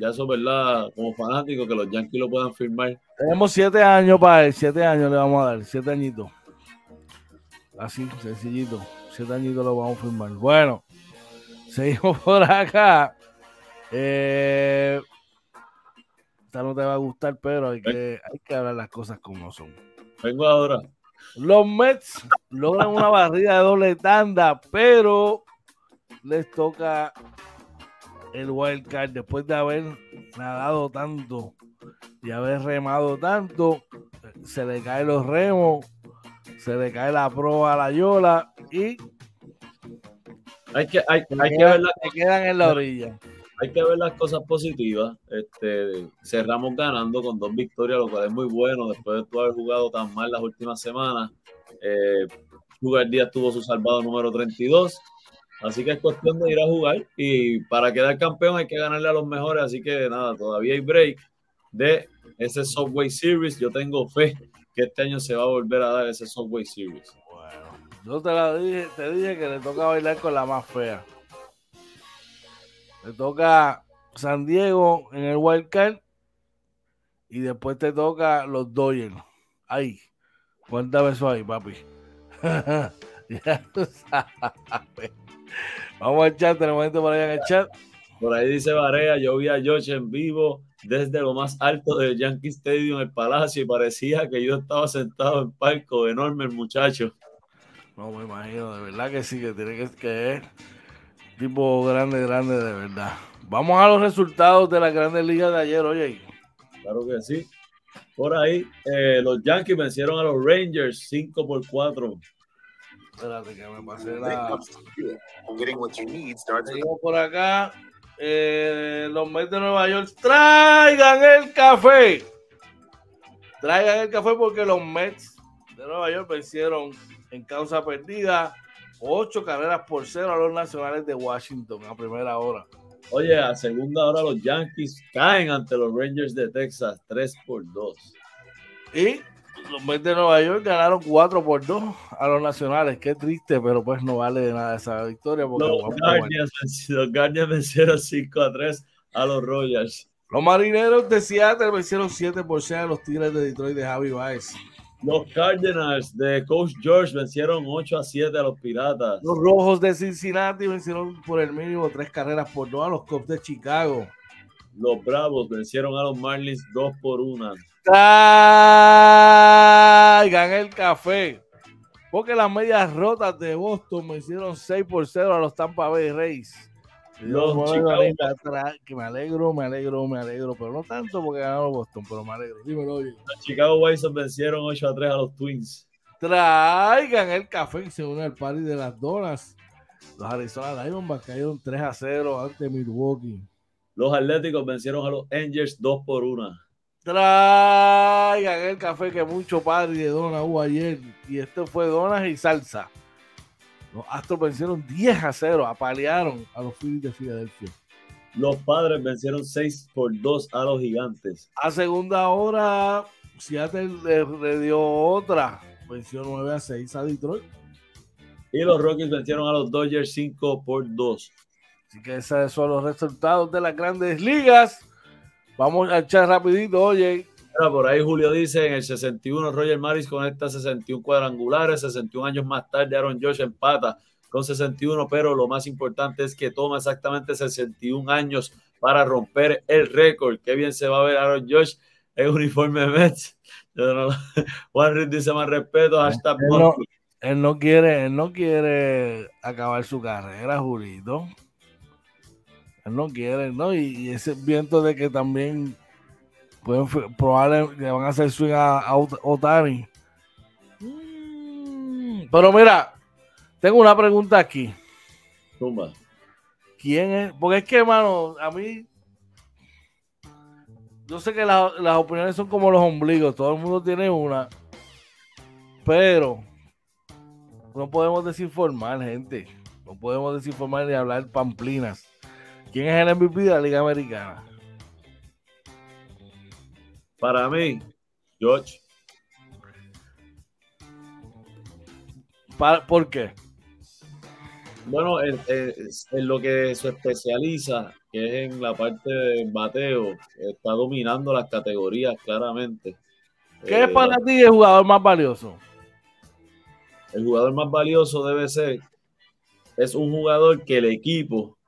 Ya eso, ¿verdad? Como fanático, que los Yankees lo puedan firmar. Tenemos siete años para él, siete años le vamos a dar, siete añitos. Así, sencillito, siete añitos lo vamos a firmar. Bueno, seguimos por acá. Eh, esta no te va a gustar, pero hay que, hay que hablar las cosas como son. Vengo ahora. Los Mets logran una barrida de doble tanda, pero les toca el wild card después de haber nadado tanto y haber remado tanto, se le caen los remos, se le cae la proa a la yola y hay que, hay, hay que ver quedan en la orilla. Hay que ver las cosas positivas. Este, cerramos ganando con dos victorias, lo cual es muy bueno después de haber jugado tan mal las últimas semanas. Eh, Sugar Díaz tuvo su salvado número 32 Así que es cuestión de ir a jugar y para quedar campeón hay que ganarle a los mejores. Así que nada, todavía hay break de ese Subway Series. Yo tengo fe que este año se va a volver a dar ese Subway Series. Bueno, yo te, la dije, te dije que le toca bailar con la más fea. Le toca San Diego en el Wild Card y después te toca los Dodgers. Ahí, cuéntame eso ahí, papi. ya tú sabes. Vamos al chat, tenemos gente por ahí en el chat. Por ahí dice Varea, yo vi a Josh en vivo desde lo más alto del Yankee Stadium, el Palacio, y parecía que yo estaba sentado en palco, enorme el muchacho. No me imagino, de verdad que sí, que tiene que, ser tipo grande, grande, de verdad. Vamos a los resultados de la Grandes Ligas de ayer, oye. Claro que sí. Por ahí, eh, los Yankees vencieron a los Rangers 5 por 4. Espérate que me pasé la. Por acá. Eh, los Mets de Nueva York traigan el café. Traigan el café porque los Mets de Nueva York vencieron en causa perdida ocho carreras por cero a los nacionales de Washington a primera hora. Oye, a segunda hora los Yankees caen ante los Rangers de Texas 3 por 2. Y los Mets de Nueva York ganaron 4 por 2 a los nacionales. Qué triste, pero pues no vale de nada esa victoria. Porque los, Guardians, vencieron 5 a 3 a los Royals. Los marineros de Seattle vencieron 7 por 6 a los Tigres de Detroit de Javi Baez. Los Cardinals de Coach George vencieron 8 a 7 a los Piratas. Los Rojos de Cincinnati vencieron por el mínimo 3 carreras por 2 a los Cubs de Chicago. Los Bravos vencieron a los Marlins 2 por 1. Traigan el café. Porque las medias rotas de Boston me hicieron 6 por 0 a los Tampa Bay Rays. Los Chicago- que me alegro, me alegro, me alegro, pero no tanto porque ganaron Boston, pero me alegro. Dímelo, oye. Los Chicago White vencieron 8 a 3 a los Twins. Traigan el café y se une al party de las donas. Los Arizona Diamondbacks cayeron 3 a 0 ante Milwaukee. Los Atléticos vencieron a los Angels 2 por 1. Traigan el café que mucho party de donas hubo ayer. Y esto fue donas y salsa. Los Astros vencieron 10 a 0, apalearon a los Phillies de Filadelfia. Los Padres vencieron 6 por 2 a los Gigantes. A segunda hora, Seattle le, le dio otra. Venció 9 a 6 a Detroit. Y los Rockies vencieron a los Dodgers 5 por 2. Así que esos son los resultados de las grandes ligas. Vamos a echar rapidito, oye. Mira, por ahí Julio dice, en el 61 Roger Maris conecta 61 cuadrangulares, 61 años más tarde Aaron Josh empata con 61, pero lo más importante es que toma exactamente 61 años para romper el récord. Qué bien se va a ver Aaron Josh en uniforme de Mets. No- Juan Reed dice más respeto, hashtag Él no-. Él no quiere, él no quiere acabar su carrera, Julito. Él no quiere, ¿no? Y, y ese viento de que también pueden probablemente le van a hacer swing a, a Ot- Otani. Mm, Pero mira, tengo una pregunta aquí. Tumba. ¿Quién es? Porque es que, hermano, a mí. Yo sé que la- las opiniones son como los ombligos, todo el mundo tiene una. Pero no podemos desinformar, gente. No podemos desinformar ni hablar pamplinas. ¿Quién es el MVP de la Liga Americana? Para mí, George, Pa- ¿Por qué? bueno, en, en- en lo que se especializa, que es en la parte de bateo, está dominando las categorías claramente. ¿Qué es Eh, para ti el jugador más valioso? el jugador más valioso debe ser, es un jugador que el equipo,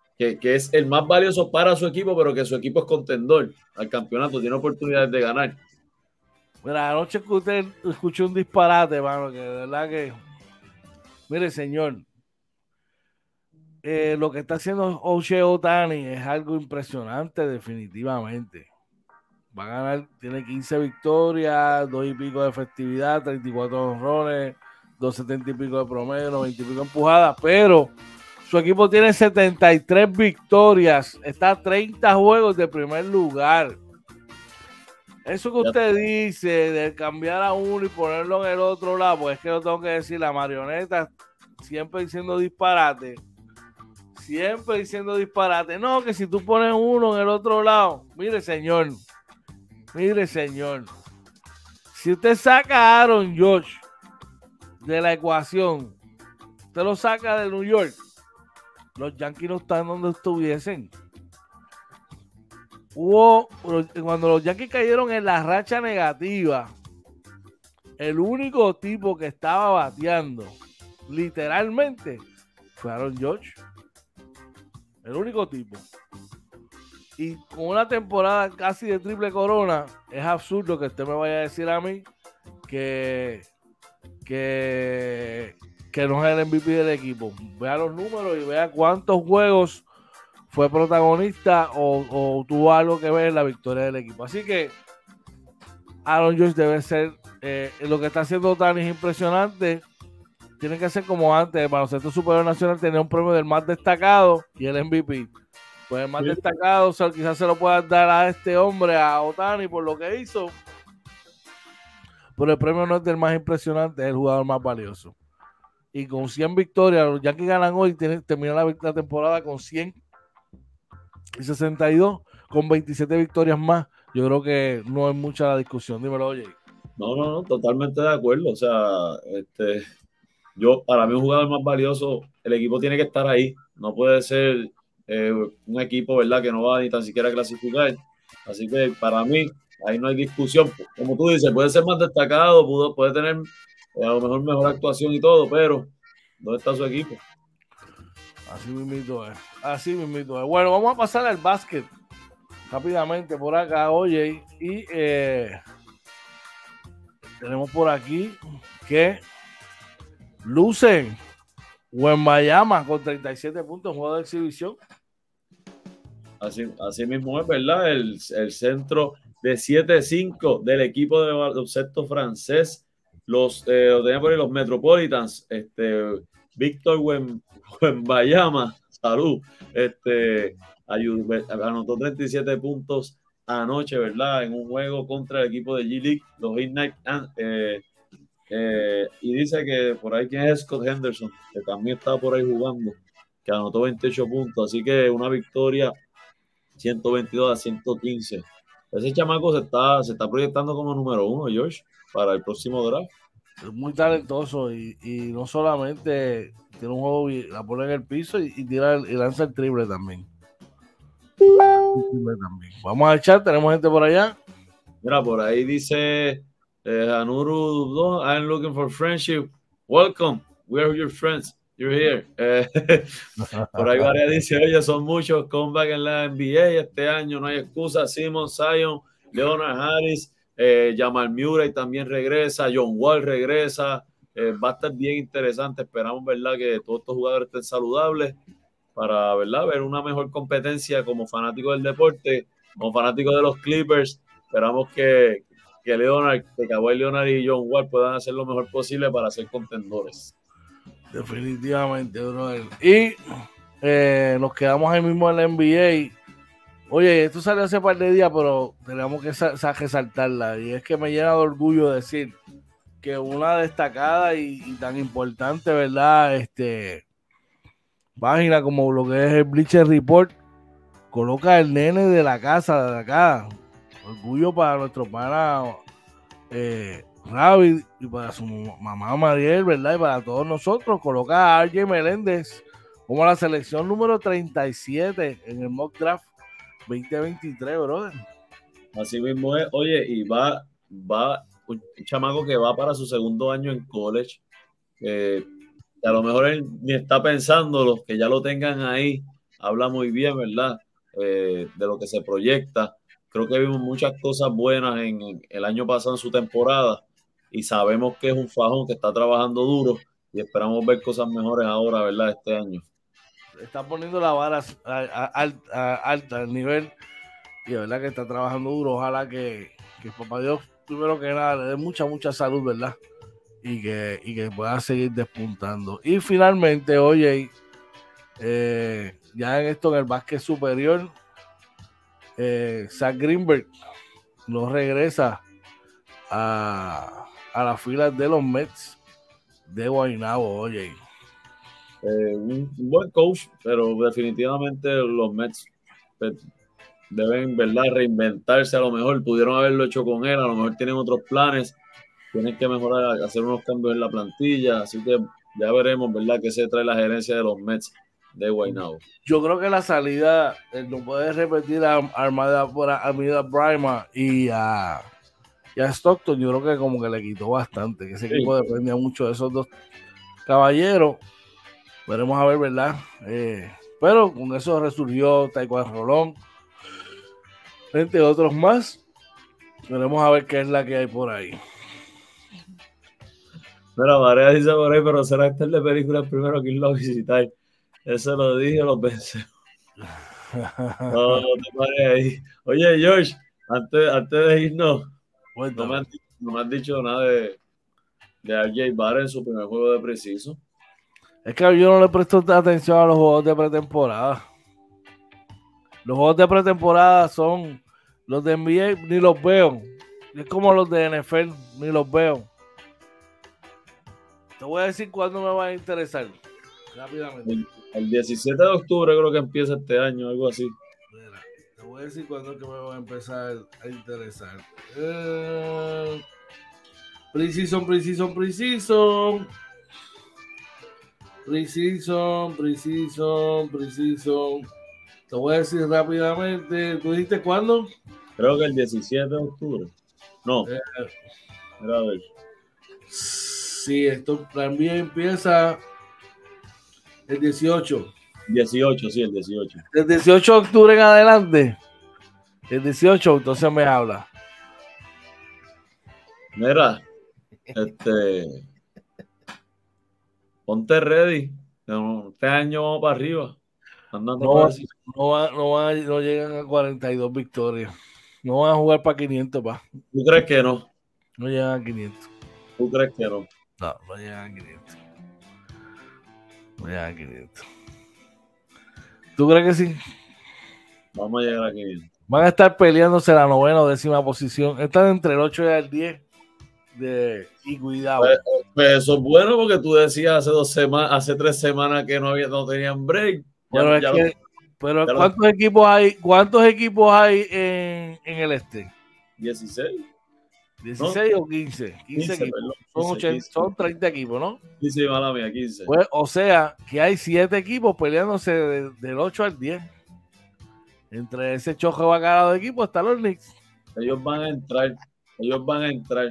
que, es el más valioso para su equipo, pero que su equipo es contendor al campeonato, tiene oportunidades de ganar. Mira, anoche escuché, escuché un disparate, mano, que de verdad que. Mire, señor. eh, lo que está haciendo Oche Otani es algo impresionante, definitivamente. Va a ganar, tiene 15 victorias, 2 y pico de efectividad, 34 honrones, 270 y pico de promedio, 90 y pico empujadas, pero su equipo tiene 73 victorias, está a 30 juegos de primer lugar. Eso que usted dice de cambiar a uno y ponerlo en el otro lado, pues es que lo tengo que decir, la marioneta siempre diciendo disparate. Siempre diciendo disparate. No, que si tú pones uno en el otro lado, mire señor, mire señor, si usted saca a Aaron Josh de la ecuación, usted lo saca de New York, los Yankees no están donde estuviesen. Hubo, cuando los Yankees cayeron en la racha negativa, el único tipo que estaba bateando, literalmente, fue Aaron George. El único tipo. Y con una temporada casi de triple corona, es absurdo que usted me vaya a decir a mí que, que, que no es el MVP del equipo. Vea los números y vea cuántos juegos fue protagonista o, o tuvo algo que ver en la victoria del equipo. Así que Aaron George debe ser eh, lo que está haciendo Tani es impresionante. Tiene que ser como antes, el baloncesto superior nacional tenía un premio del más destacado y el MVP. Pues el más Sí. destacado o sea, quizás se lo pueda dar a este hombre, a Otani, por lo que hizo. Pero el premio no es del más impresionante, es el jugador más valioso. Y con 100 victorias, los Yankees ganan hoy, tienen, terminan la, temporada con 100 y 62, con 27 victorias más. Yo creo que no es mucha la discusión. Dímelo, oye. No, no, no, totalmente de acuerdo. O sea, este, yo, para mí, un jugador más valioso, el equipo tiene que estar ahí. No puede ser eh, un equipo, ¿verdad?, que no va ni tan siquiera a clasificar. Así que para mí, ahí no hay discusión. Como tú dices, puede ser más destacado, pudo- puede tener a lo mejor mejor actuación y todo, pero ¿dónde está su equipo? Así mismito es. Así mismito es. Bueno, vamos a pasar al básquet rápidamente por acá, oye. Y eh, tenemos por aquí que luce Miami con 37 puntos en juego de exhibición. Así, así mismo es, ¿verdad? El, el centro de 7-5 del equipo de baloncesto francés, los, eh, los Metropolitans, este, Víctor Wembayama, salud, este, anotó 37 puntos anoche, ¿verdad? En un juego contra el equipo de G-League, los Ignite, eh, eh, y dice que por ahí quién es Scott Henderson, que también estaba por ahí jugando, que anotó 28 puntos, así que una victoria 122 a 115 ese chamaco se está, se está proyectando como número uno, George, para el próximo draft. Es muy talentoso y, no solamente tiene un juego, la pone en el piso y, tira y lanza el triple también. Vamos a echar, tenemos gente por allá. Mira, por ahí dice eh, Anuru, I'm looking for friendship. Welcome, we are your friends. You're here. Eh, por ahí varias dice, oye, son muchos comeback en la NBA este año, no hay excusa. Simon Zion, Leonard Harris, eh, Jamal Murray también regresa, John Wall regresa. Eh, va a estar bien interesante. Esperamos, ¿verdad?, que todos estos jugadores estén saludables para, ¿verdad?, ver una mejor competencia como fanático del deporte, como fanático de los Clippers. Esperamos que, que Leonard, que Kawhi Leonard y John Wall puedan hacer lo mejor posible para ser contendores. Definitivamente, brother. Y eh, nos quedamos ahí mismo en la NBA. Oye, esto salió hace un par de días, pero tenemos que resaltarla. Y es que me llena de orgullo decir que una destacada y, tan importante, ¿verdad? Este página como lo que es el Bleacher Report coloca el nene de la casa de acá. Orgullo para nuestro pana eh, Ravi y para su mamá Mariel, ¿verdad? Y para todos nosotros, coloca a RJ Meléndez como la selección número 37 en el mock draft 2023, brother. Así mismo es. Oye, y va, va un chamaco que va para su segundo año en college. a lo mejor él ni está pensando, los que ya lo tengan ahí, habla muy bien, ¿verdad? Eh, de lo que se proyecta. Creo que vimos muchas cosas buenas en el año pasado en su temporada y sabemos que es un fajón que está trabajando duro y esperamos ver cosas mejores ahora, ¿verdad? Este año. Está poniendo la vara alta, al nivel y de verdad que está trabajando duro. Ojalá que, que papá Dios, primero que nada, le dé mucha, mucha salud, ¿verdad? Y que, que pueda seguir despuntando. Y finalmente, oye, eh, ya en esto en el básquet superior, eh, Zach Greenberg no regresa a, a las filas de los Mets de Guaynabo, oye. Eh, un, buen coach, pero definitivamente los Mets pues, deben, ¿verdad?, reinventarse a lo mejor. Pudieron haberlo hecho con él, a lo mejor tienen otros planes, tienen que mejorar, hacer unos cambios en la plantilla, así que ya veremos, ¿verdad?, qué se trae la gerencia de los Mets de Guaynabo. Yo creo que la salida eh, no puede repetir a Armada por Armida Brima y a y a Stockton yo creo que como que le quitó bastante, que ese equipo dependía mucho de esos dos caballeros. Veremos a ver, ¿verdad? Eh, pero con eso resurgió Taekwondo Rolón, entre otros más. Veremos a ver qué es la que hay por ahí. Mira, María dice por ahí, pero será este el de películas primero que irlo a visitar. Eso lo dije, lo pensé. no, te ahí. Oye, George, antes, antes de irnos, no me, han, dicho nada de, de RJ Barrett en su primer juego de preciso. Es que yo no le presto atención a los juegos de pretemporada. Los juegos de pretemporada son los de NBA, ni los veo. Es como los de NFL, ni los veo. Te voy a decir cuándo me va a interesar. Rápidamente. El, el 17 de octubre creo que empieza este año, algo así voy a decir cuándo que me va a empezar a interesar. Eh, precision, precision, precision. Precision, precision, precision. Te voy a decir rápidamente. ¿Tú dijiste cuándo? Creo que el 17 de octubre. No. Eh, a ver. Sí, esto también empieza el 18. 18, sí, el 18. El 18 de octubre en adelante. El 18, entonces me habla. Mira, este. ponte ready. Este año vamos para arriba. Andando No, para no, va- no, va- no llegan a 42 victorias. No van a jugar para 500, pa. ¿Tú crees que no? No llegan a 500. ¿Tú crees que no? No, no llegan a 500. No llegan a 500. ¿Tú crees que sí? Vamos a llegar aquí. Van a estar peleándose la novena o décima posición. Están entre el 8 y el 10. De, y cuidado. Pues, pues eso es bueno porque tú decías hace dos semanas, hace tres semanas que no había, no tenían break. Ya- pero es ya lo- que- pero lo- ¿cuántos equipos hay? ¿Cuántos equipos hay en, en el este? 16. ¿16 o 15? 15, 15, equipos. perdón, Son, 15, 80 15. son 30 equipos, ¿no? 15, mala mía, 15. Pues, o sea, que hay 7 equipos peleándose de- del 8 al 10. Entre ese choque bacalao de equipos están los Knicks. Ellos van a entrar. Ellos van a entrar.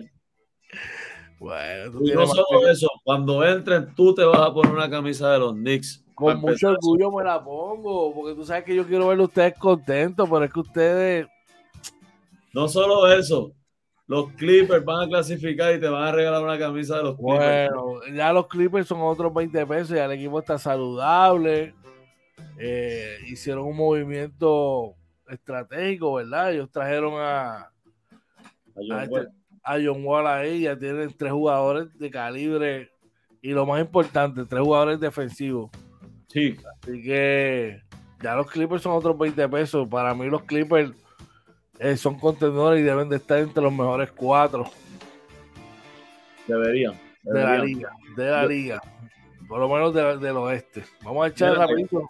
Bueno, Y no solo que- eso, cuando entren, tú te vas a poner una camisa de los Knicks. con mucho orgullo me la pongo, porque tú sabes que yo quiero ver a ustedes contentos, pero es que ustedes No solo eso, los Clippers van a clasificar y te van a regalar una camisa de los Clippers. Bueno, ya los Clippers son otros 20 pesos, ya el equipo está saludable. Eh, hicieron un movimiento estratégico, ¿verdad? Ellos trajeron a, A John a, este- Wall. a John Wall ahí, ya tienen tres jugadores de calibre y lo más importante, tres jugadores defensivos. Sí, Así que ya los Clippers son otros 20 pesos. Para mí los Clippers eh, son contendores y deben de estar entre los mejores cuatro deberían. de la liga. De la liga. Por lo menos de- del oeste. Vamos a echar rapidito.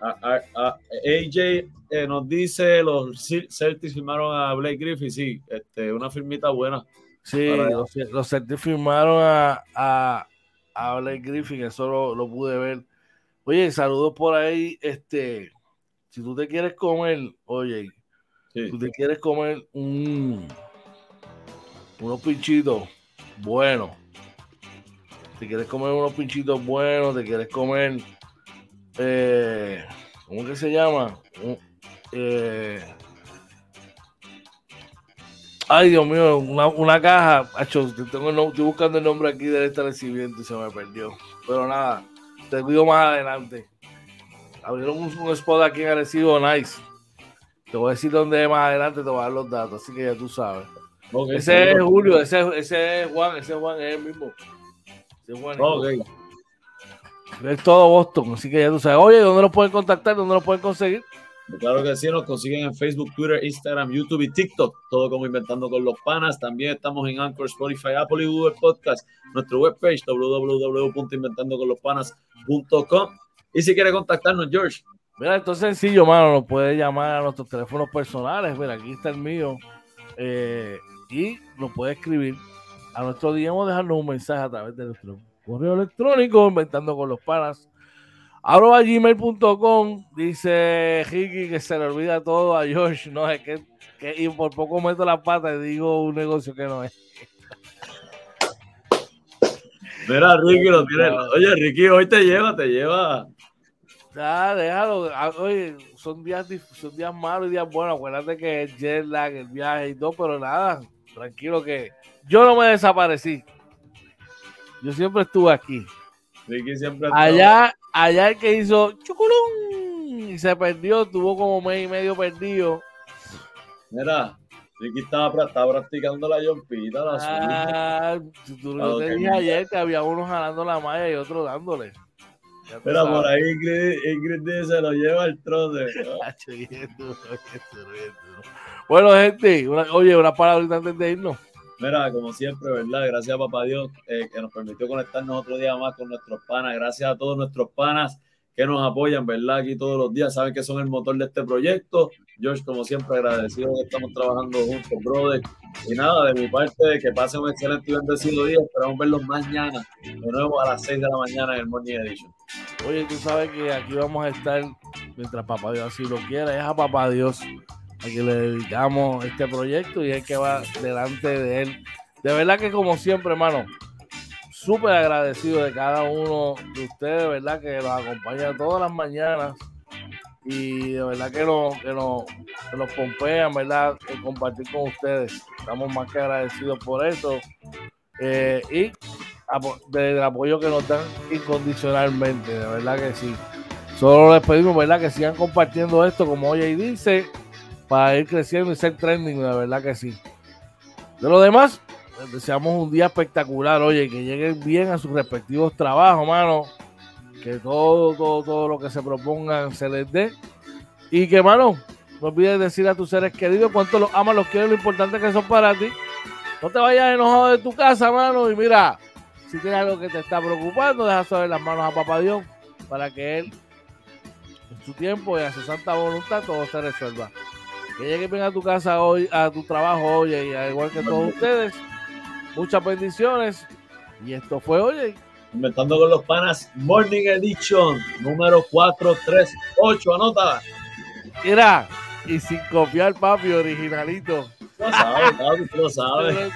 A- a- a- AJ eh, nos dice los Celtics firmaron a Blake Griffin, sí, este, una firmita buena. Sí, los, los Celtics firmaron a, a, a Blake Griffin, eso lo, lo pude ver. Oye, saludos por ahí. Este, si tú te quieres comer, oye, Sí. tú te quieres comer un, unos pinchitos buenos. Te quieres comer unos pinchitos buenos, te quieres comer, eh, ¿cómo que se llama? Eh, ay, Dios mío, una, una caja. Acho, te tengo el estoy buscando el nombre aquí del establecimiento y se me perdió. Pero nada, te digo más adelante. Abrieron un, un spot aquí en Arecibo, nice. Te voy a decir dónde es más adelante, te voy a dar los datos, así que ya tú sabes. Ese es. Julio, ese, ese es Juan, ese Juan es el mismo. Ese es Juan. Ok. Es todo Boston, así que ya tú sabes. Oye, ¿dónde lo pueden contactar? ¿Dónde lo pueden conseguir? Claro que sí, nos consiguen en Facebook, Twitter, Instagram, YouTube y TikTok, todo como Inventando con los Panas. También estamos en Anchor, Spotify, Apple y Google Podcast. Nuestro webpage www.inventandoconlospanas.com. Y si quiere contactarnos, George, Mira, esto es sencillo, mano. Nos puede llamar a nuestros teléfonos personales. Mira, aquí está el mío. Eh, y nos puede escribir a nuestro DM o dejarnos un mensaje a través de nuestro correo electrónico, inventando con los panas. arroba gmail.com dice Ricky que se le olvida todo a George. No, es que, que- y por poco meto la pata y digo un negocio que no es. mira, Ricky lo tiene. Oye, Ricky, hoy te lleva, te lleva. Ya, déjalo. Ah, Oye, son días, son días malos y días buenos. Acuérdate que el jet lag, el viaje y todo, pero nada, tranquilo que yo no me desaparecí. Yo siempre estuve aquí. Ricky siempre está- Allá, allá el que hizo chuculún y se perdió, tuvo como mes y medio perdido. Mira, Ricky estaba, pra- estaba practicando la yompita, la. Ah, tú no Ah, te dije ayer que había uno jalando la malla y otro dándole. Mira, por ahí Ingrid, Ingrid dice, lo lleva al trote. Duro. Bueno, gente, una- oye, una palabrita antes de irnos. Mira, como siempre, ¿verdad? Gracias a Papá Dios eh, que nos permitió conectarnos otro día más con nuestros panas. Gracias a todos nuestros panas que nos apoyan, ¿verdad? Aquí todos los días, saben que son el motor de este proyecto. George, como siempre, agradecido que estamos trabajando juntos, brother. Y nada, de mi parte, que pasen un excelente y bendecido día. Esperamos verlos mañana, de nuevo a las 6 de la mañana en el Morning Edition. Oye, tú sabes que aquí vamos a estar mientras Papá Dios así lo quiera. Es a Papá Dios a quien le dedicamos este proyecto y es que va delante de él. De verdad que como siempre, hermano, súper agradecido de cada uno de ustedes, ¿verdad? Que nos acompaña todas las mañanas y de verdad que nos, que nos, que nos pompean, ¿verdad? El compartir con ustedes. Estamos más que agradecidos por eso. Eh, y del apoyo que nos dan incondicionalmente, de verdad que sí. Solo les pedimos, ¿verdad? Que sigan compartiendo esto, como hoy dice, para ir creciendo y ser trending, de verdad que sí. De lo demás, les deseamos un día espectacular, oye, que lleguen bien a sus respectivos trabajos, mano. Que todo, todo, todo lo que se propongan se les dé. Y que, mano, no olvides decir a tus seres queridos cuánto los amas, los quieres, lo importante que son para ti. No te vayas enojado de tu casa, mano. Y mira, si tienes algo que te está preocupando, deja saber las manos a Papá Dios para que Él su tiempo y a su santa voluntad todo se resuelva. Que llegue bien a tu casa hoy, a tu trabajo hoy, y al igual que todos ustedes. Muchas bendiciones. Y esto fue hoy. Inventando con los panas Morning Edition número 438. Anota. Mira, y sin copiar, papi, originalito. Lo sabes, papi, lo sabes.